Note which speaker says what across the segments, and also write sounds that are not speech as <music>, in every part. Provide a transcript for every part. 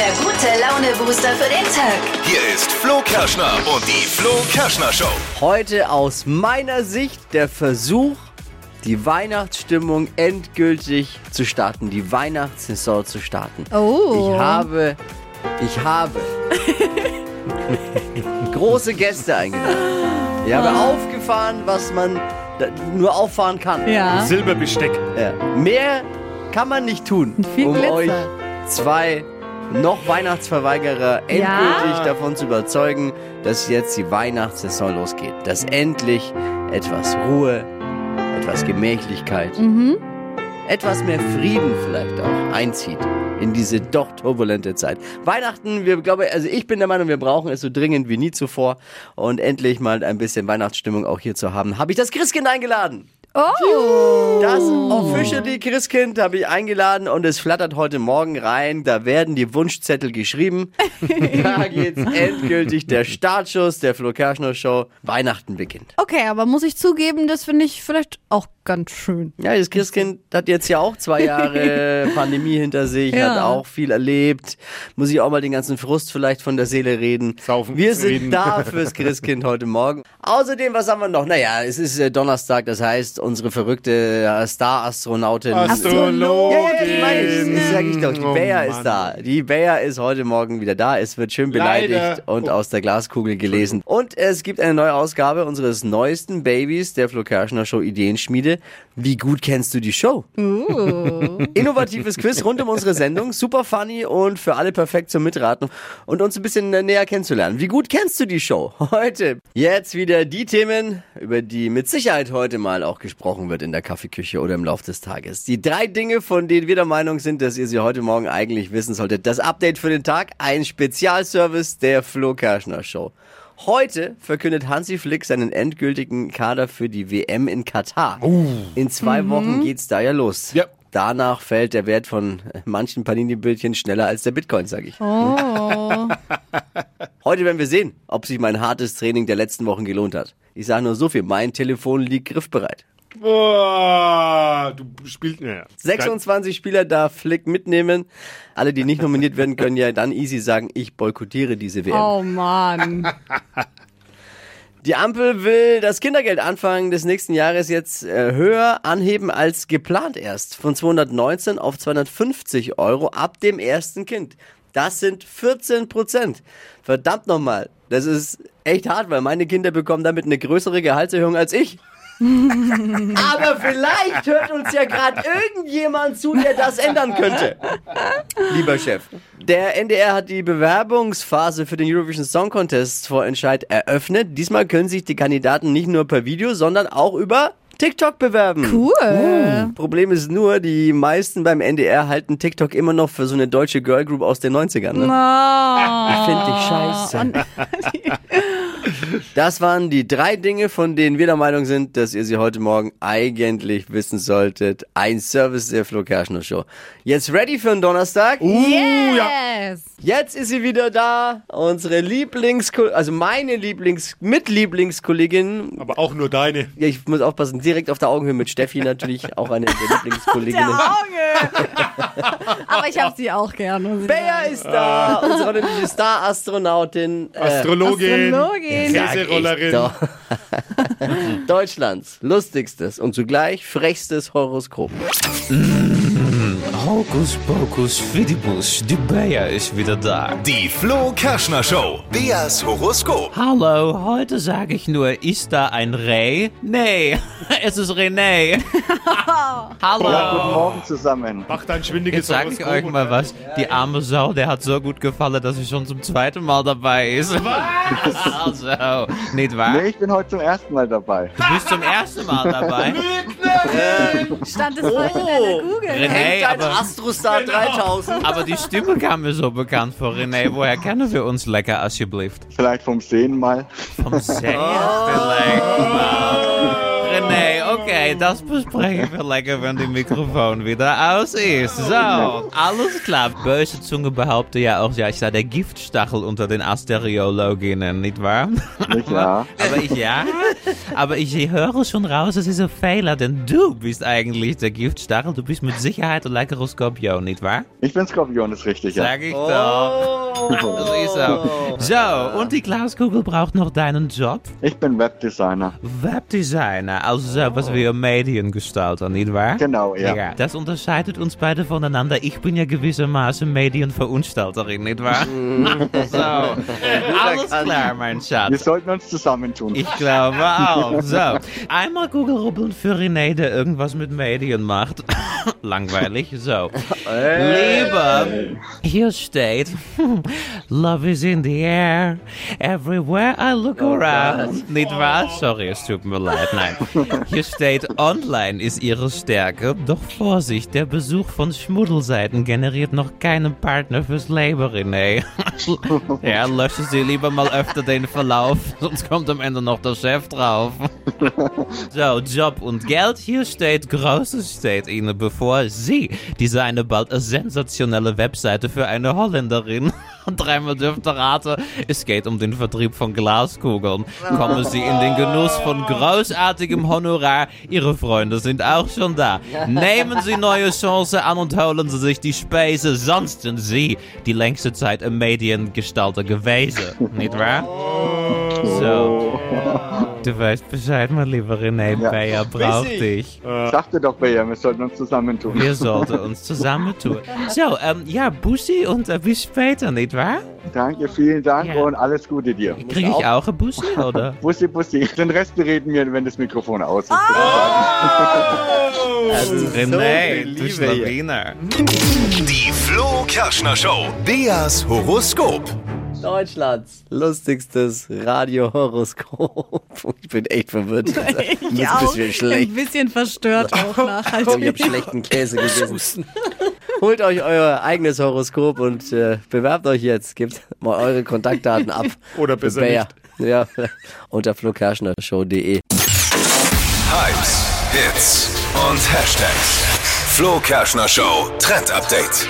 Speaker 1: der gute Laune-Booster für den Tag.
Speaker 2: Hier ist Flo Kerschner und die Flo Kerschner Show.
Speaker 3: Heute aus meiner Sicht der Versuch, die Weihnachtsstimmung endgültig zu starten, die Weihnachtssaison zu starten.
Speaker 4: Oh.
Speaker 3: Ich habe, ich habe <laughs> große Gäste eingeladen. Ich habe aufgefahren, was man nur auffahren kann.
Speaker 4: Ja.
Speaker 5: Silberbesteck.
Speaker 3: Ja. Mehr kann man nicht tun,
Speaker 4: Viel
Speaker 3: um
Speaker 4: Glitzer.
Speaker 3: euch zwei noch Weihnachtsverweigerer endgültig
Speaker 4: Ja.
Speaker 3: davon zu überzeugen, dass jetzt die Weihnachtssaison losgeht. Dass endlich etwas Ruhe, etwas Gemächlichkeit,
Speaker 4: Mhm.
Speaker 3: etwas mehr Frieden vielleicht auch einzieht in diese doch turbulente Zeit. Weihnachten, wir glaube, also ich bin der Meinung, wir brauchen es so dringend wie nie zuvor und endlich mal ein bisschen Weihnachtsstimmung auch hier zu haben. Habe ich das Christkind eingeladen?
Speaker 4: Oh.
Speaker 3: Das Officially Christkind habe ich eingeladen und es flattert heute Morgen rein. Da werden die Wunschzettel geschrieben. <laughs> da geht's endgültig der Startschuss der Flo Kerschner Show. Weihnachten beginnt.
Speaker 4: Okay, aber muss ich zugeben, das finde ich vielleicht auch ganz schön.
Speaker 3: Ja, das Christkind hat jetzt ja auch zwei Jahre <laughs> Pandemie hinter sich,
Speaker 4: Ja.
Speaker 3: hat auch viel erlebt. Muss ich auch mal den ganzen Frust vielleicht von der Seele reden.
Speaker 5: Saufen,
Speaker 3: Wir sind
Speaker 5: reden.
Speaker 3: da fürs Christkind heute Morgen. Außerdem, was haben wir noch? Naja, es ist äh, Donnerstag, das heißt, unsere verrückte äh, Star-Astronautin.
Speaker 5: Astrologin.
Speaker 3: Ja, ja, die meine ich. Das sag ich doch. Die
Speaker 5: Oh,
Speaker 3: Bea ist da. Die Bea ist heute Morgen wieder da. Es wird schön beleidigt
Speaker 5: Leider.
Speaker 3: und
Speaker 5: Oh.
Speaker 3: aus der Glaskugel gelesen. Und es gibt eine neue Ausgabe unseres neuesten Babys, der Flo Kerschner Show Ideenschmiede. Wie gut kennst du die Show? <laughs> Innovatives Quiz rund um unsere Sendung. Super funny und für alle perfekt zum Mitraten und uns ein bisschen äh, näher kennenzulernen. Wie gut kennst du die Show? <laughs> Heute. Jetzt wieder die Themen, über die mit Sicherheit heute mal auch gesprochen wird in der Kaffeeküche oder im Laufe des Tages. Die drei Dinge, von denen wir der Meinung sind, dass ihr sie heute Morgen eigentlich wissen solltet. Das Update für den Tag, ein Spezialservice der Flo Kerschner Show. Heute verkündet Hansi Flick seinen endgültigen Kader für die WM in Katar. In zwei Wochen geht's da ja los.
Speaker 5: Ja.
Speaker 3: Danach fällt der Wert von äh, manchen Panini-Bildchen schneller als der Bitcoin, sage ich.
Speaker 4: Oh. <laughs>
Speaker 3: Heute werden wir sehen, ob sich mein hartes Training der letzten Wochen gelohnt hat. Ich sage nur so viel, mein Telefon liegt griffbereit.
Speaker 5: Boah, du spielst. Ja.
Speaker 3: 26 Spieler darf Flick mitnehmen. Alle, die nicht nominiert werden, können ja dann easy sagen, ich boykottiere diese WM.
Speaker 4: oh Mann.
Speaker 3: Die Ampel will das Kindergeld Anfang des nächsten Jahres jetzt äh, höher anheben als geplant erst. Von 219 auf 250 Euro ab dem ersten Kind. Das sind 14 Prozent. Verdammt nochmal. Das ist echt hart, weil meine Kinder bekommen damit eine größere Gehaltserhöhung als ich. <laughs> Aber vielleicht hört uns ja gerade irgendjemand zu, der das ändern könnte. Lieber Chef. Der NDR hat die Bewerbungsphase für den Eurovision Song Contest Vorentscheid eröffnet. Diesmal können sich die Kandidaten nicht nur per Video, sondern auch über TikTok bewerben.
Speaker 4: Cool.
Speaker 3: Problem ist nur, die meisten beim NDR halten TikTok immer noch für so eine deutsche Girlgroup aus den 90ern. Ne?
Speaker 4: Oh.
Speaker 3: Find ich scheiße. <laughs> Das waren die drei Dinge, von denen wir der Meinung sind, dass ihr sie heute Morgen eigentlich wissen solltet. Ein Service der Flo Kerschner Show. Jetzt ready für einen Donnerstag?
Speaker 4: Yes.
Speaker 3: Jetzt ist sie wieder da. Unsere Lieblings, also meine Lieblings, Mitlieblingskollegin.
Speaker 5: Aber auch nur deine.
Speaker 3: Ja, ich muss aufpassen, direkt auf der Augenhöhe mit Steffi natürlich, <laughs> auch eine der Lieblingskolleginnen.
Speaker 4: Auge. Aber ich habe sie auch gerne.
Speaker 3: Bea ist da, unsere ordentliche Star-Astronautin. Äh,
Speaker 5: Astrologin.
Speaker 4: Astrologin.
Speaker 3: Sag ich
Speaker 5: Käserollerin. <laughs>
Speaker 3: Deutschlands lustigstes und zugleich frechstes Horoskop.
Speaker 6: Hokus pokus fidibus, die Bea ist wieder da.
Speaker 2: Die Flo Kerschner Show. Beas Horoskop.
Speaker 6: Hallo, heute sage ich nur, ist da ein Reh? Nee, <laughs> es ist René. <laughs> Hallo.
Speaker 7: Guten Morgen zusammen.
Speaker 5: Mach dein schwindiges
Speaker 6: Jetzt sage ich euch mal was. Die arme Sau, der hat so gut gefallen, dass sie schon zum zweiten Mal dabei ist. Was? Also, nicht wahr?
Speaker 7: Nee, ich bin heute zum ersten Mal dabei.
Speaker 6: Du bist zum ersten Mal dabei.
Speaker 4: Stand es heute in der Google.
Speaker 6: René,
Speaker 3: Dein
Speaker 6: aber,
Speaker 3: Astrostar 3000.
Speaker 6: aber die Stimme kam mir so bekannt vor, René. Woher kennen wir uns lecker, alsjeblieft?
Speaker 7: Vielleicht vom Sehen mal.
Speaker 6: Vom Sehen vielleicht mal. René, okay, das besprechen wir lecker, wenn die Mikrofon wieder aus ist. So, alles klar. Böse Zunge behauptet ja auch, <laughs> ja, ich sei der Giftstachel unter den Asteriologinnen, nicht wahr?
Speaker 7: Nicht ja.
Speaker 6: Aber ich ja. Aber ich höre schon raus, es ist ein Fehler, denn du bist eigentlich der Giftstachel. Du bist mit Sicherheit ein leckerer Skorpion, nicht wahr?
Speaker 7: Ich bin Skorpion, ist richtig, ja.
Speaker 6: Sag ich doch. Das ist so. So, und die Glaskugel braucht noch deinen Job.
Speaker 7: Ich bin Webdesigner.
Speaker 6: Webdesigner, also sowas wie ein Mediengestalter, nicht wahr?
Speaker 7: Genau, ja.
Speaker 6: Das unterscheidet uns beide voneinander. Ich bin ja gewissermaßen Medienverunstalterin, nicht wahr? so, alles klar, mein
Speaker 7: Wir
Speaker 6: Schatz.
Speaker 7: sollten uns zusammentun.
Speaker 6: Ich glaube auch. So, einmal Google rubbeln für René, der irgendwas mit Medien macht. <laughs> Langweilig. So. Lieber, hier steht, <laughs> Love is in the air, everywhere I look around. Nicht wahr? Sorry, es tut mir leid. Nein. <laughs> Hier steht, online ist ihre Stärke. Doch Vorsicht, der Besuch von Schmuddelseiten generiert noch keinen Partner fürs Leben, René. <laughs> ja, löschen Sie lieber mal öfter den Verlauf, sonst kommt am Ende noch der Chef drauf. <laughs> So, Job und Geld. Hier steht, Großes steht Ihnen bevor. Sie designen bald eine sensationelle Webseite für eine Holländerin. Dreimal dürft ihr raten, es geht um den Vertrieb von Glaskugeln. Kommen Sie in den Genuss von großartigem Honorar. Ihre Freunde sind auch schon da. Nehmen Sie neue Chancen an und holen Sie sich die Späße. Sonst sind Sie die längste Zeit ein Mediengestalter gewesen. Nicht wahr? So. Du weißt Bescheid, mein lieber René.
Speaker 7: Ja.
Speaker 6: Bayer braucht dich.
Speaker 7: Sagte doch Bea, wir sollten uns zusammentun.
Speaker 6: Wir sollten uns zusammentun. So, ähm, ja, Bussi und äh, bis später, nicht wahr?
Speaker 7: Danke, vielen Dank
Speaker 6: Ja.
Speaker 7: und alles Gute dir.
Speaker 6: Kriege ich auch ein Bussi, <laughs> oder?
Speaker 7: Bussi, Bussi. Den Rest bereden wir, wenn das Mikrofon aus ist. <laughs>
Speaker 3: Also
Speaker 6: René,
Speaker 3: viel
Speaker 6: du. Schlawiner.
Speaker 2: Die Flo Kerschner Show. Beas Horoskop.
Speaker 3: Deutschlands lustigstes Radiohoroskop. Ich bin echt verwirrt. <laughs>
Speaker 4: Ich
Speaker 3: Ein
Speaker 4: auch.
Speaker 3: bisschen
Speaker 4: Ein
Speaker 3: schlecht.
Speaker 4: bisschen verstört <laughs> auch
Speaker 3: Ich habe
Speaker 4: nachhaltig.
Speaker 3: schlechten Käse gegessen. <laughs> Holt euch euer eigenes Horoskop und äh, bewerbt euch jetzt. Gebt mal eure Kontaktdaten ab.
Speaker 5: Oder besser
Speaker 3: Bayer. Ja, unter flokerschnershow.de.
Speaker 2: Hypes, Hits und Hashtags. Flo Kerschner Show Trend Update.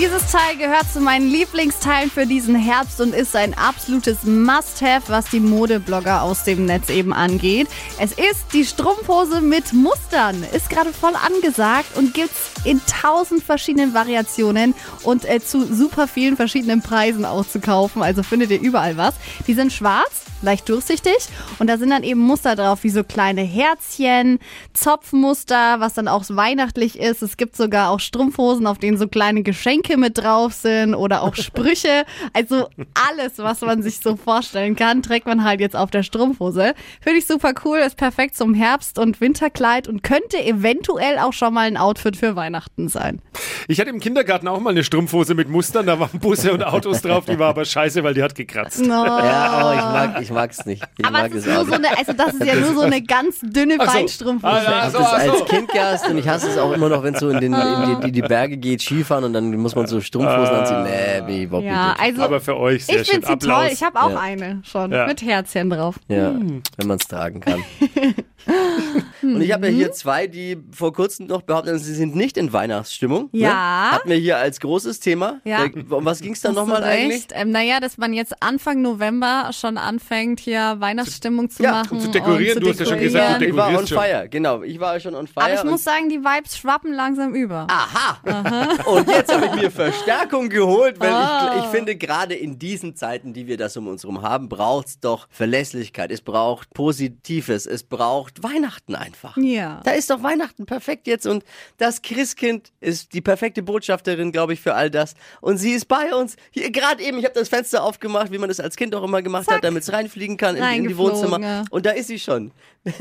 Speaker 4: Dieses Teil gehört zu meinen Lieblingsteilen für diesen Herbst und ist ein absolutes Must-Have, was die Modeblogger aus dem Netz eben angeht. Es ist die Strumpfhose mit Mustern. Ist gerade voll angesagt und gibt's in tausend verschiedenen Variationen und äh, zu super vielen verschiedenen Preisen auch zu kaufen. Also findet ihr überall was. Die sind schwarz, leicht durchsichtig und da sind dann eben Muster drauf, wie so kleine Herzchen, Zopfmuster, was dann auch weihnachtlich ist. Es gibt sogar auch Strumpfhosen, auf denen so kleine Geschenke mit drauf sind oder auch Sprüche. <laughs> Also alles, was man sich so vorstellen kann, trägt man halt jetzt auf der Strumpfhose. Finde ich super cool, ist perfekt zum Herbst- und Winterkleid und könnte eventuell auch schon mal ein Outfit für Weihnachten sein.
Speaker 5: Ich hatte im Kindergarten auch mal eine Strumpfhose mit Mustern, da waren Busse und Autos drauf, die war aber scheiße, weil die hat gekratzt.
Speaker 4: No.
Speaker 3: Ja, oh, ich mag, ich mag's nicht. Ich
Speaker 4: Aber
Speaker 3: mag
Speaker 4: es ist
Speaker 3: es
Speaker 4: nur so eine, also das ist ja nur so eine ganz dünne
Speaker 5: Ach so. Ah, ja,
Speaker 3: Ich hab das als Kind gehasst und ich hasse es auch immer noch, wenn es so in, den, in die, die, die Berge geht, Skifahren und dann muss man so Strumpfhosen anziehen. Nee, bin ich
Speaker 4: Ja,
Speaker 3: nicht.
Speaker 4: also
Speaker 5: Aber für euch sehr
Speaker 4: ich
Speaker 5: schön.
Speaker 4: finde sie toll. Ich habe auch
Speaker 3: Ja.
Speaker 4: eine schon
Speaker 5: Ja.
Speaker 4: mit Herzchen drauf.
Speaker 3: Ja, wenn man es tragen kann. <laughs> <laughs> Und ich habe ja hier zwei, die vor kurzem noch behaupten, sie sind nicht in Weihnachtsstimmung.
Speaker 4: Ja.
Speaker 3: Ne? Hatten wir hier als großes Thema.
Speaker 4: Ja.
Speaker 3: Um was ging es da nochmal eigentlich?
Speaker 4: Ähm, naja, dass man jetzt Anfang November schon anfängt, hier Weihnachtsstimmung zu
Speaker 3: Ja,
Speaker 4: machen.
Speaker 5: und zu dekorieren.
Speaker 4: und
Speaker 5: Du hast ja schon gesagt, du
Speaker 3: Ich war on
Speaker 5: schon.
Speaker 3: fire, genau. Ich war schon on fire.
Speaker 4: Aber ich muss sagen, die Vibes schwappen langsam über.
Speaker 3: Aha. <laughs> Und jetzt habe ich mir Verstärkung geholt, weil
Speaker 4: Ah.
Speaker 3: ich, ich finde, gerade in diesen Zeiten, die wir das um uns herum haben, braucht es doch Verlässlichkeit. Es braucht Positives. Es braucht Weihnachten einfach.
Speaker 4: Ja.
Speaker 3: Da ist doch Weihnachten perfekt jetzt und das Christkind ist die perfekte Botschafterin, glaube ich, für all das. Und sie ist bei uns. Hier gerade eben, ich habe das Fenster aufgemacht, wie man das als Kind auch immer gemacht hat, damit es reinfliegen kann in, in die Wohnzimmer.
Speaker 4: ja.
Speaker 3: Und da ist sie schon. <laughs>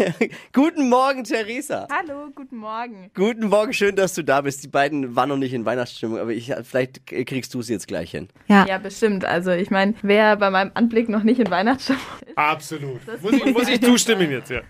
Speaker 3: Guten Morgen, Theresa.
Speaker 8: Hallo, guten Morgen.
Speaker 3: Guten Morgen, schön, dass du da bist. Die beiden waren noch nicht in Weihnachtsstimmung, aber ich, vielleicht kriegst du es jetzt gleich hin.
Speaker 4: Ja.
Speaker 8: Ja, bestimmt. Also ich meine, wer bei meinem Anblick noch nicht in Weihnachtsstimmung ist.
Speaker 5: Absolut. Muss ich, muss <laughs> ich zustimmen jetzt, ja.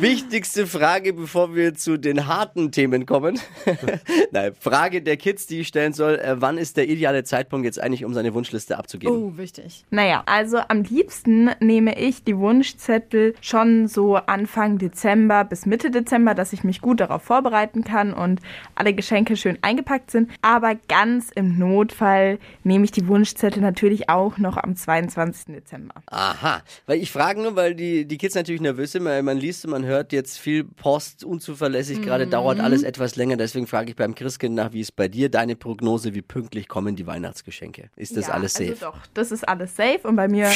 Speaker 3: Wichtigste Frage, bevor wir zu den harten Themen kommen. <laughs> Nein, Frage der Kids, die ich stellen soll. Äh, wann ist der ideale Zeitpunkt jetzt eigentlich, um seine Wunschliste abzugeben?
Speaker 4: Oh, wichtig.
Speaker 8: Naja, also am liebsten nehme ich die Wunschzettel schon so Anfang Dezember bis Mitte Dezember, dass ich mich gut darauf vorbereiten kann und alle Geschenke schön eingepackt sind. Aber ganz im Notfall nehme ich die Wunschzettel natürlich auch noch am 22. Dezember.
Speaker 3: Aha, weil ich frage nur, weil die, die Kids natürlich nervös sind, weil man liest und man hört jetzt viel Post, unzuverlässig, gerade dauert alles etwas länger. Deswegen frage ich beim Christkind nach, wie ist bei dir deine Prognose, wie pünktlich kommen die Weihnachtsgeschenke? Ist das
Speaker 8: ja,
Speaker 3: alles safe?
Speaker 8: Also doch, das ist alles safe und bei mir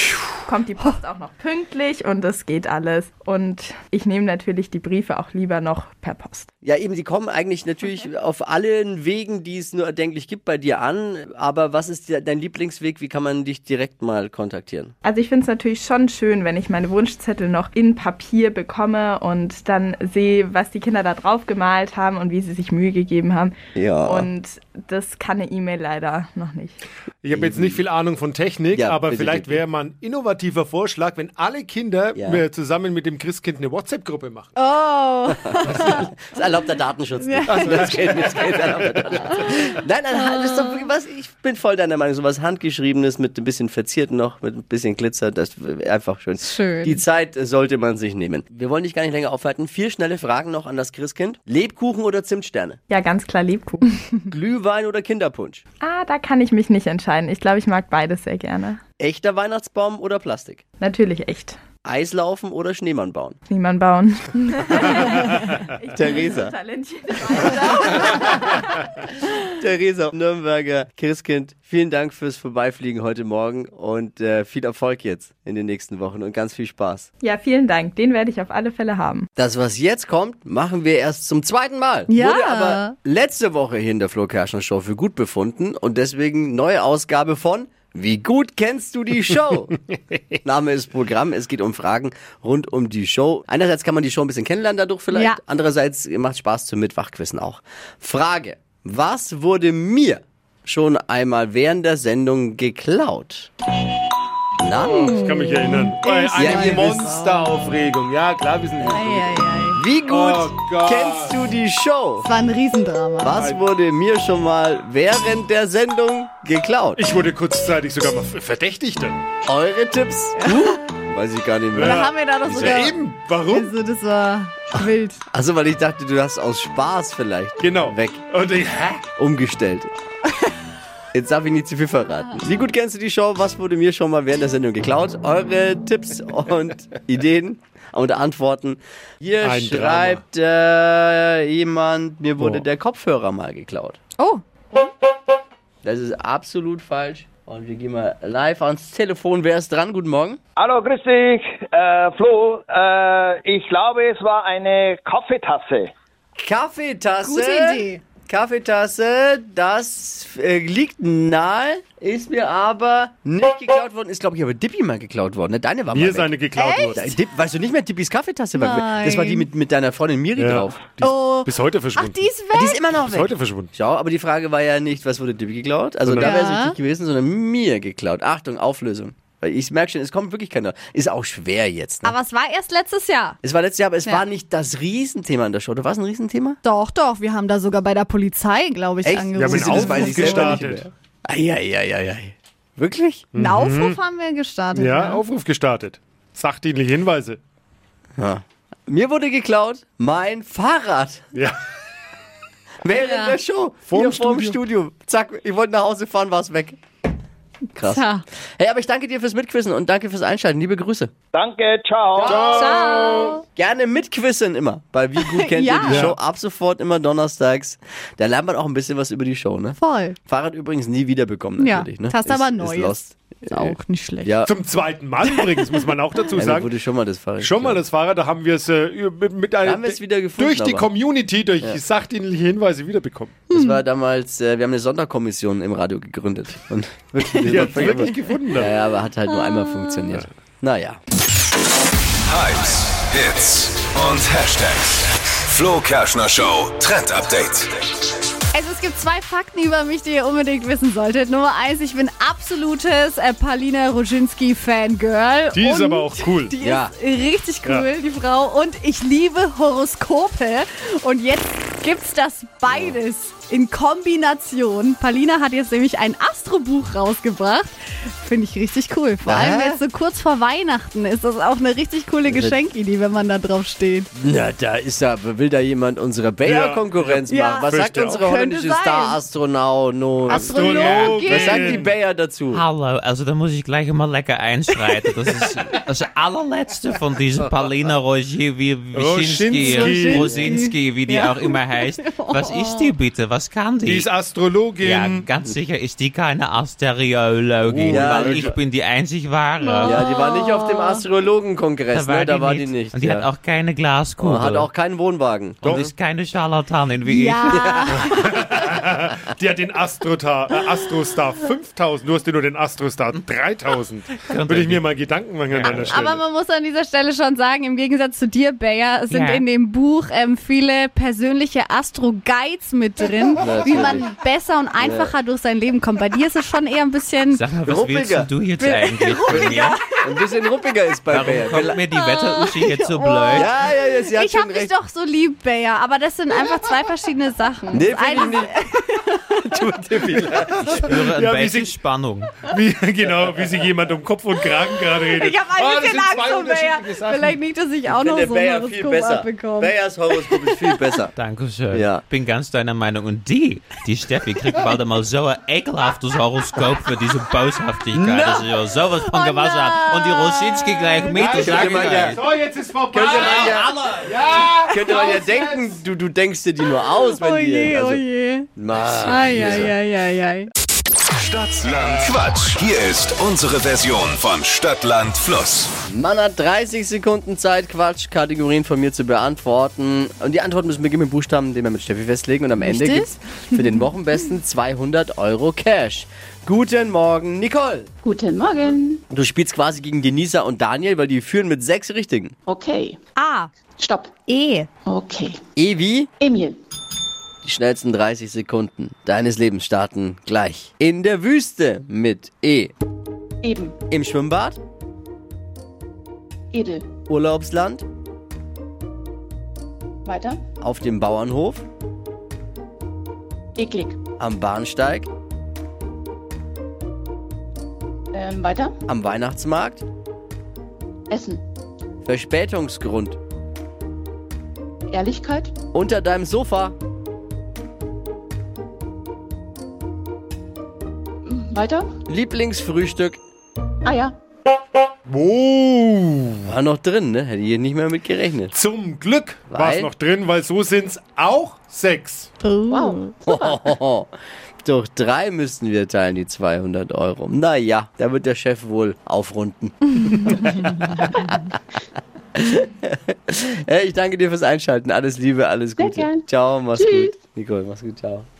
Speaker 8: kommt die Post auch noch pünktlich und das geht alles. Und ich nehme natürlich die Briefe auch lieber noch per Post.
Speaker 3: Ja, eben, die kommen eigentlich natürlich auf allen Wegen, die es nur erdenklich gibt, bei dir an. Aber was ist dein Lieblingsweg? Wie kann man dich direkt mal kontaktieren?
Speaker 8: Also ich finde es natürlich schon schön, wenn ich meine Wunschzettel noch in Papier bekomme und dann sehe, was die Kinder da drauf gemalt haben und wie sie sich Mühe gegeben haben.
Speaker 3: Ja.
Speaker 8: Und das kann eine E-Mail leider noch nicht.
Speaker 5: Ich habe jetzt nicht viel Ahnung von Technik,
Speaker 3: Ja,
Speaker 5: aber
Speaker 3: bitte,
Speaker 5: vielleicht wäre mal ein innovativer Vorschlag, wenn alle Kinder
Speaker 3: Ja.
Speaker 5: zusammen mit dem Christkind eine WhatsApp-Gruppe machen.
Speaker 4: Oh, <laughs>
Speaker 3: Das erlaubt der Datenschutz nicht. Also das geht, das geht erlaubt der Datenschutz. Nein, nein, das ist doch was, ich bin voll deiner Meinung. So was Handgeschriebenes mit ein bisschen verziert noch, mit ein bisschen Glitzer, das wäre einfach schön.
Speaker 4: Schön.
Speaker 3: Die Zeit sollte man sich nehmen. Wir wollen dich gar nicht länger aufhalten. Vier schnelle Fragen noch an das Christkind. Lebkuchen oder Zimtsterne?
Speaker 8: Ja, ganz klar Lebkuchen. <laughs> <laughs>
Speaker 3: Glühwein oder Kinderpunsch?
Speaker 8: ah, da kann ich mich nicht entscheiden. Ich glaube, ich mag beides sehr gerne.
Speaker 3: Echter Weihnachtsbaum oder Plastik?
Speaker 8: Natürlich echt.
Speaker 3: Eislaufen oder Schneemann bauen?
Speaker 8: Niemand bauen. <laughs>
Speaker 3: Theresa.
Speaker 8: Talentiert. <laughs>
Speaker 3: Theresa Nürnberger Christkind, vielen Dank fürs Vorbeifliegen heute Morgen und äh, viel Erfolg jetzt in den nächsten Wochen und ganz viel Spaß.
Speaker 8: Ja, vielen Dank. Den werde ich auf alle Fälle haben.
Speaker 3: Das, was jetzt kommt, machen wir erst zum zweiten Mal.
Speaker 4: Ja.
Speaker 3: Wurde aber letzte Woche hier in der Flo Kerschner Show für gut befunden und deswegen neue Ausgabe von Wie gut kennst du die Show? <laughs> Name ist Programm. Es geht um Fragen rund um die Show. Einerseits kann man die Show ein bisschen kennenlernen dadurch vielleicht.
Speaker 4: Ja.
Speaker 3: Andererseits macht Spaß zum Mitwachquissen auch. Frage. Was wurde mir schon einmal während der Sendung geklaut? Na?
Speaker 5: Ich kann mich erinnern. Bei
Speaker 3: Ja,
Speaker 5: einer
Speaker 3: ihr
Speaker 5: Monsteraufregung. Ja, klar, wir sind.
Speaker 4: Eieiei.
Speaker 3: Wie gut
Speaker 5: Oh
Speaker 3: kennst du die Show?
Speaker 4: Das war ein Riesendrama.
Speaker 3: Was wurde mir schon mal während der Sendung geklaut?
Speaker 5: Ich wurde kurzzeitig sogar mal verdächtigt. dann.
Speaker 3: Eure Tipps? Du? Weiß ich gar nicht
Speaker 4: Da
Speaker 3: mehr.
Speaker 4: haben wir da doch
Speaker 5: Ja,
Speaker 4: sogar.
Speaker 5: eben. Warum?
Speaker 4: Also, das war wild.
Speaker 3: Also, weil ich dachte, du hast aus Spaß vielleicht
Speaker 5: Genau.
Speaker 3: weg
Speaker 5: Und ich, hä?
Speaker 3: umgestellt. Jetzt darf ich nicht zu viel verraten. Wie gut kennst du die Show? Was wurde mir schon mal während der Sendung geklaut? Eure Tipps und <laughs> Ideen und Antworten. Hier
Speaker 5: Ein
Speaker 3: schreibt äh, jemand, mir wurde
Speaker 5: Oh.
Speaker 3: der Kopfhörer mal geklaut.
Speaker 4: Oh,
Speaker 3: Das ist absolut falsch. Und wir gehen mal live ans Telefon. Wer ist dran? Guten Morgen.
Speaker 9: Hallo, grüß dich, äh, Flo. Äh, ich glaube, es war eine Kaffeetasse.
Speaker 3: Kaffeetasse.
Speaker 4: gute Idee.
Speaker 3: Kaffeetasse, das äh, liegt nahe, ist mir aber nicht geklaut worden. Ist, glaube ich, aber Dippy mal geklaut worden. Ne? Deine war
Speaker 5: Mir
Speaker 3: mal
Speaker 5: ist
Speaker 3: weg.
Speaker 5: eine geklaut worden.
Speaker 3: Weißt du nicht mehr, Dippys Kaffeetasse war weg. Das war die
Speaker 4: Nein.
Speaker 3: mit, mit deiner Freundin Miri
Speaker 5: Ja.
Speaker 3: drauf.
Speaker 5: Die ist
Speaker 4: Oh.
Speaker 5: bis heute
Speaker 4: ach,
Speaker 5: verschwunden.
Speaker 4: die ist
Speaker 3: Die
Speaker 4: weg.
Speaker 3: ist immer noch
Speaker 5: bis
Speaker 3: weg.
Speaker 5: heute verschwunden.
Speaker 3: Schau, aber die Frage war ja nicht, was wurde Dippy geklaut? Also
Speaker 5: Sondern-
Speaker 3: da wäre es
Speaker 4: Ja.
Speaker 3: richtig gewesen, sondern mir geklaut. Achtung, Auflösung. Weil ich merke schon, es kommt wirklich keiner. Ist auch schwer jetzt. Ne?
Speaker 4: Aber es war erst letztes Jahr.
Speaker 3: es war letztes Jahr, aber es
Speaker 4: Ja.
Speaker 3: war nicht das Riesenthema in der Show. Oder war es ein Riesenthema?
Speaker 4: Doch, doch. Wir haben da sogar bei der Polizei, glaube ich,
Speaker 3: Echt?
Speaker 4: angerufen.
Speaker 5: Wir haben
Speaker 3: du,
Speaker 5: einen Aufruf gestartet.
Speaker 3: Eieieiei. Wirklich?
Speaker 4: Einen Aufruf haben wir gestartet.
Speaker 5: Ja,
Speaker 4: ja.
Speaker 5: Aufruf gestartet. Sachdienliche Hinweise.
Speaker 3: Mir wurde geklaut mein Fahrrad.
Speaker 5: Ja.
Speaker 3: Während
Speaker 4: Ja.
Speaker 3: der Show.
Speaker 5: Vorm
Speaker 3: vorm Studio. Zack, ich wollte nach Hause fahren, war es weg. Krass.
Speaker 4: Tja.
Speaker 3: Hey, aber ich danke dir fürs Mitquissen und danke fürs Einschalten. Liebe Grüße.
Speaker 9: Danke, ciao.
Speaker 4: Ciao.
Speaker 3: Gerne mitquissen immer. Bei Wie gut kennt <laughs>
Speaker 4: Ja.
Speaker 3: ihr die
Speaker 5: Ja.
Speaker 3: Show? Ab sofort immer donnerstags. Da lernt man auch ein bisschen was über die Show, ne?
Speaker 4: Voll.
Speaker 3: Fahrrad übrigens nie wiederbekommen
Speaker 4: Ja,
Speaker 3: natürlich, ne?
Speaker 4: hast aber
Speaker 3: Ist- ist
Speaker 4: Neues.
Speaker 3: lost.
Speaker 4: Ist auch nicht schlecht.
Speaker 3: Ja,
Speaker 5: Zum zweiten Mal übrigens, muss man auch dazu
Speaker 3: ja da
Speaker 5: sagen.
Speaker 3: wurde schon mal das Fahrrad.
Speaker 5: Schon mal das Fahrrad, da haben wir es äh, mit, mit einer,
Speaker 3: haben wir es wieder gefunden,
Speaker 5: durch die
Speaker 3: aber.
Speaker 5: Community, durch sachdienliche Hinweise wiederbekommen.
Speaker 3: Das war damals, äh, wir haben eine Sonderkommission im Radio gegründet. Und <laughs> <laughs> wirklich,
Speaker 5: Die hat wirklich gefunden.
Speaker 3: Ja, ja, aber hat halt nur einmal funktioniert. Naja.
Speaker 2: Hypes, Hits und Hashtags. Flo Kerschner Show Trend Update.
Speaker 4: Also es gibt zwei Fakten über mich, die ihr unbedingt wissen solltet. Nummer eins, ich bin absolutes äh, Palina Roginski-Fangirl.
Speaker 5: Die ist aber auch cool.
Speaker 4: Die
Speaker 3: Ja.
Speaker 4: ist richtig cool, die Frau. Und ich liebe Horoskope. Und jetzt gibt's das beides in Kombination. Palina hat jetzt nämlich ein Astrobuch rausgebracht. Finde ich richtig cool. Vor allem
Speaker 3: Hä?
Speaker 4: jetzt so kurz vor Weihnachten ist das auch eine richtig coole Geschenkidee, wenn man da drauf steht.
Speaker 3: Na, da ist da, will da jemand unsere Bayer-Konkurrenz
Speaker 4: Ja.
Speaker 3: machen. Was
Speaker 5: Ja.
Speaker 3: sagt
Speaker 5: Fürchte
Speaker 3: unsere
Speaker 5: auch.
Speaker 3: holländische
Speaker 4: Könnte sein.
Speaker 3: Star-Astronaut? Was sagt die Bayer dazu?
Speaker 6: Hallo, also da muss ich gleich mal lecker einschreiten. Das ist das allerletzte von diesem <laughs> Palina Roger, wie Wyszynski. Rosinski, wie die
Speaker 4: Ja.
Speaker 6: auch immer heißt. Was ist die bitte? Was kann die?
Speaker 5: Die ist Astrologin.
Speaker 6: ja, ganz sicher ist die keine Asteriologin,
Speaker 3: Ja,
Speaker 6: weil
Speaker 3: ich-
Speaker 6: ich bin die einzig wahre.
Speaker 3: Ja, die war nicht auf dem Astrologenkongress, ne? Da war die nicht.
Speaker 6: Und die
Speaker 3: ja.
Speaker 6: hat auch keine Glaskugel.
Speaker 3: Und hat auch keinen Wohnwagen.
Speaker 6: und ist keine Scharlatanin wie ich.
Speaker 4: Ja, <laughs>
Speaker 5: Die hat den Astrota, äh, Astrostar 5000. Du hast dir nur den Astrostar 3000. Würde ich mir mal Gedanken machen an deiner Stelle.
Speaker 4: aber man muss an dieser Stelle schon sagen, im Gegensatz zu dir, Bayer, sind
Speaker 6: Ja.
Speaker 4: in dem Buch ähm, viele persönliche Astro-Guides mit drin, <laughs> wie man besser und einfacher durch sein Leben kommt. Bei dir ist es schon eher ein bisschen...
Speaker 6: Sag mal, was willst
Speaker 3: Ruppiger.
Speaker 6: denn du jetzt eigentlich von mir?
Speaker 3: Ein bisschen ruppiger ist bei
Speaker 6: Warum
Speaker 3: Bayer.
Speaker 6: kommt mir die Wetteruschi jetzt so <laughs> blöd?
Speaker 3: Ja, ja, ja, sie hat
Speaker 4: Ich hab
Speaker 3: schon
Speaker 4: dich doch so lieb, Bayer, aber das sind einfach zwei verschiedene Sachen.
Speaker 3: Nee, finde ich
Speaker 4: eine-
Speaker 3: nicht. <laughs> Tut dir viel leid.
Speaker 6: Ich spüre ein
Speaker 5: Ja, wie
Speaker 6: bisschen
Speaker 5: sie-
Speaker 6: Spannung.
Speaker 5: Wie, genau, wie sich jemand um Kopf und Kragen gerade redet.
Speaker 4: Ich habe ein
Speaker 5: das
Speaker 4: bisschen Angst vor Bayer. Vielleicht nicht, dass ich auch
Speaker 3: Ich
Speaker 4: noch so ein Horoskop abbekomme.
Speaker 3: Bayers Horoskop ist viel besser.
Speaker 6: Dankeschön.
Speaker 3: Ja.
Speaker 6: Bin ganz deiner Meinung. Und die, die Steffi, kriegt bald einmal so ein ekelhaftes Horoskop für diese Boshaftigkeit. Das ist ja sowas von
Speaker 4: Oh
Speaker 6: gewaschen hat. Und die Rosinski gleich mit. Sag ich
Speaker 3: man
Speaker 6: euch.
Speaker 3: ja-
Speaker 5: So, jetzt ist vorbei.
Speaker 3: Könnte man ja, könnte man ja denken, du, du denkst dir die nur aus, wenn
Speaker 4: Oh
Speaker 3: die...
Speaker 4: je,
Speaker 3: also,
Speaker 4: oh je.
Speaker 3: Mann.
Speaker 4: Ai, ai, ai, ai, ai.
Speaker 2: Stadtland Quatsch. Hier ist unsere Version von Stadtland Fluss.
Speaker 3: Man hat 30 Sekunden Zeit, Quatsch-Kategorien von mir zu beantworten. Und die Antworten müssen beginnen mit Buchstaben, den wir mit Steffi festlegen. Und am Ende
Speaker 4: Richtig?
Speaker 3: gibt's für den Wochenbesten 200 Euro Cash. Guten Morgen, Nicole.
Speaker 10: Guten Morgen.
Speaker 3: Du spielst quasi gegen Denisa und Daniel, weil die führen mit sechs Richtigen.
Speaker 10: Okay.
Speaker 4: A,
Speaker 10: Stopp.
Speaker 4: E,
Speaker 10: Okay.
Speaker 3: Evi,
Speaker 10: Emil.
Speaker 3: Die schnellsten 30 Sekunden deines Lebens starten gleich. In der Wüste mit E.
Speaker 10: Eben.
Speaker 3: Im Schwimmbad,
Speaker 10: Edel.
Speaker 3: Urlaubsland,
Speaker 10: Weiter.
Speaker 3: auf dem Bauernhof,
Speaker 10: Eklig.
Speaker 3: am Bahnsteig,
Speaker 10: Ähm, weiter.
Speaker 3: am Weihnachtsmarkt,
Speaker 10: Essen.
Speaker 3: Verspätungsgrund,
Speaker 10: Ehrlichkeit.
Speaker 3: unter deinem Sofa,
Speaker 10: Weiter.
Speaker 3: Lieblingsfrühstück.
Speaker 10: Ah ja.
Speaker 3: War noch drin, ne? Hätte ich nicht mehr mit gerechnet.
Speaker 5: Zum Glück war es noch drin, weil so sind's auch sechs.
Speaker 10: Wow. <laughs>
Speaker 3: Durch drei müssten wir teilen, die 200 Euro. Naja, da wird der Chef wohl aufrunden. <laughs> <laughs> Hey, ich danke dir fürs Einschalten. Alles Liebe, alles
Speaker 10: Sehr
Speaker 3: Gute.
Speaker 10: gern.
Speaker 3: Ciao, mach's
Speaker 10: Tschüss.
Speaker 3: gut. Nicole, mach's gut, ciao.